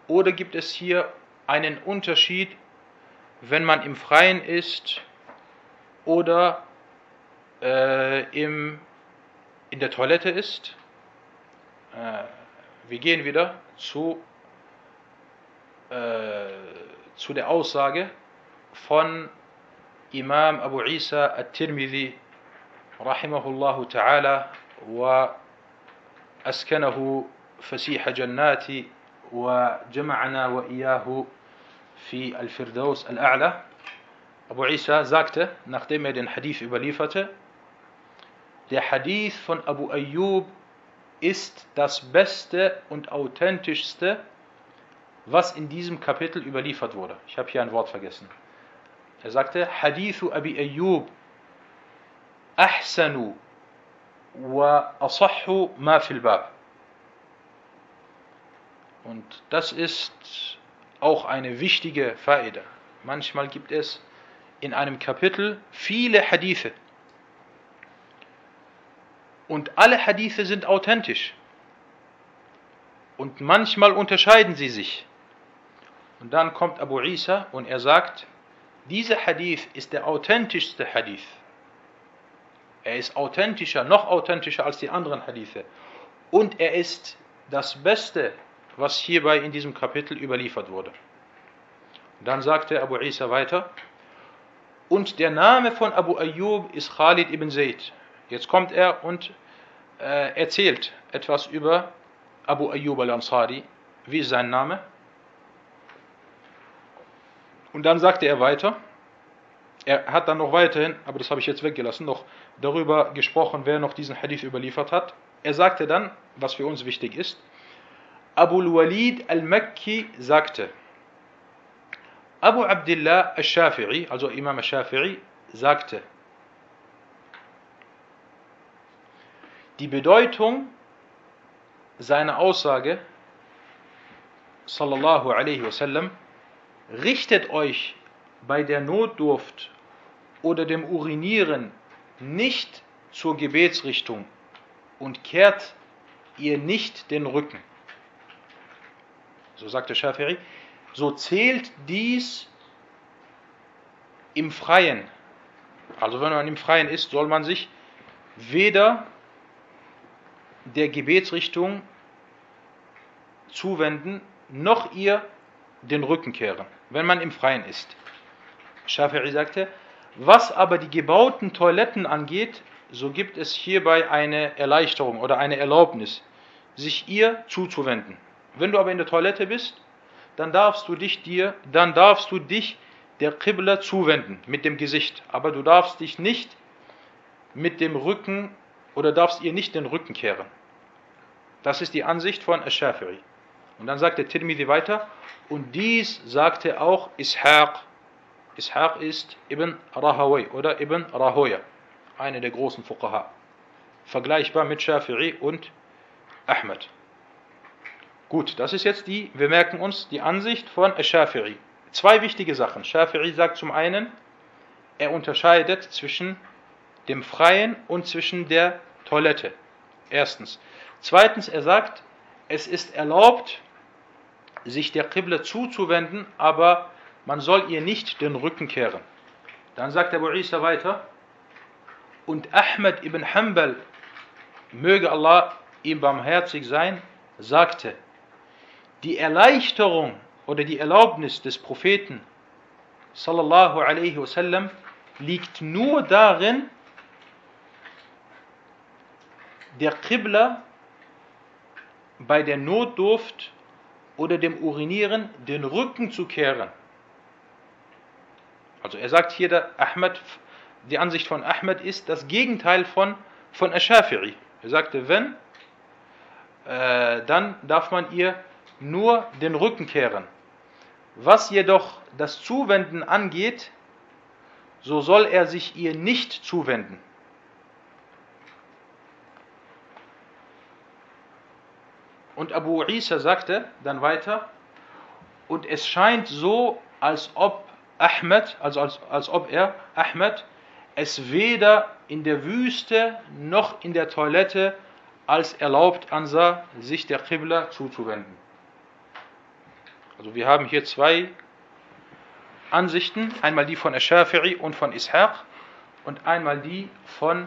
Oder gibt es hier einen Unterschied, wenn man im Freien ist oder äh, im, in der Toilette ist. Äh, wir gehen wieder zu, äh, zu der Aussage von Imam Abu Isa al-Tirmidhi rahimahullah ta'ala wa أسكنه فسيح جناتي وجمعنا وإياه في الفردوس الأعلى Abu Isa sagte, nachdem er den Hadith überlieferte, der Hadith von Abu Ayyub ist das Beste und Authentischste, was in diesem Kapitel überliefert wurde. Ich habe hier ein Wort vergessen. Er sagte, Hadithu Abi Ayyub ahsanu wa asahhu ma fil bab. Und das ist auch eine wichtige Faida. Manchmal gibt es in einem Kapitel viele Hadithe. Und alle Hadithe sind authentisch. Und manchmal unterscheiden sie sich. Und dann kommt Abu Isa und er sagt, dieser Hadith ist der authentischste Hadith. Er ist authentischer, noch authentischer als die anderen Hadithe. Und er ist das Beste, was hierbei in diesem Kapitel überliefert wurde. Und dann sagte Abu Isa weiter, und der Name von Abu Ayyub ist Khalid ibn Zayd. Jetzt kommt er und äh, erzählt etwas über Abu Ayyub al-Ansari. Wie ist sein Name? Und dann sagte er weiter, er hat dann noch weiterhin, aber das habe ich jetzt weggelassen, noch darüber gesprochen, wer noch diesen Hadith überliefert hat. Er sagte dann, was für uns wichtig ist, Abu al-Walid al-Makki sagte, Abu Abdullah al-Shafi'i, also Imam al-Shafi'i, sagte, die Bedeutung seiner Aussage, sallallahu alaihi wasallam, richtet euch bei der Notdurft oder dem Urinieren nicht zur Gebetsrichtung und kehrt ihr nicht den Rücken. So sagte Schafiri, so zählt dies im Freien. Also wenn man im Freien ist, soll man sich weder der Gebetsrichtung zuwenden, noch ihr den Rücken kehren, wenn man im Freien ist. Schafiri sagte, was aber die gebauten Toiletten angeht, so gibt es hierbei eine Erleichterung oder eine Erlaubnis, sich ihr zuzuwenden. Wenn du aber in der Toilette bist, dann darfst du dich dir, dann darfst du dich der Qibla zuwenden mit dem Gesicht, aber du darfst dich nicht mit dem Rücken oder darfst ihr nicht den Rücken kehren. Das ist die Ansicht von Ash-Shafiri. Und dann sagt der Tirmidhi weiter, und dies sagte auch Ishaq. Ishaq ist Ibn Rahawai oder Ibn Rahoya, einer der großen Fuqaha. Vergleichbar mit Shafi'i und Ahmed. Gut, das ist jetzt die, wir merken uns, die Ansicht von Shafi'i. Zwei wichtige Sachen. Shafi'i sagt zum einen, er unterscheidet zwischen dem Freien und zwischen der Toilette. Erstens. Zweitens, er sagt, es ist erlaubt, sich der Qibla zuzuwenden, aber man soll ihr nicht den Rücken kehren. Dann sagt Abu Isa weiter, und Ahmed ibn Hanbal, möge Allah ihm barmherzig sein, sagte, die Erleichterung oder die Erlaubnis des Propheten sallallahu alaihi wasallam liegt nur darin, der Qibla bei der Notdurft oder dem Urinieren den Rücken zu kehren. Also er sagt hier, der Ahmed, die Ansicht von Ahmed ist das Gegenteil von, von Ash-Shafi'i. Er sagte, wenn, äh, dann darf man ihr nur den Rücken kehren. Was jedoch das Zuwenden angeht, so soll er sich ihr nicht zuwenden. Und Abu Isa sagte dann weiter, und es scheint so, als ob Ahmed, also als, als ob er, Ahmed, es weder in der Wüste noch in der Toilette als erlaubt ansah, sich der Qibla zuzuwenden. Also wir haben hier zwei Ansichten, einmal die von Ash-Shafi'i und von Ishaq und einmal die von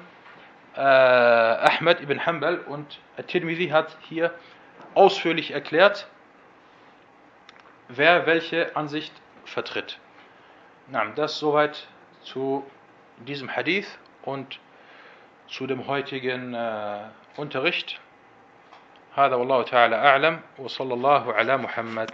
äh, Ahmed ibn Hanbal und At-Tirmidhi hat hier ausführlich erklärt, wer welche Ansicht vertritt. Na, das soweit zu diesem Hadith und zu dem heutigen äh, Unterricht. هذا والله تعالى أعلم وصلى الله على محمد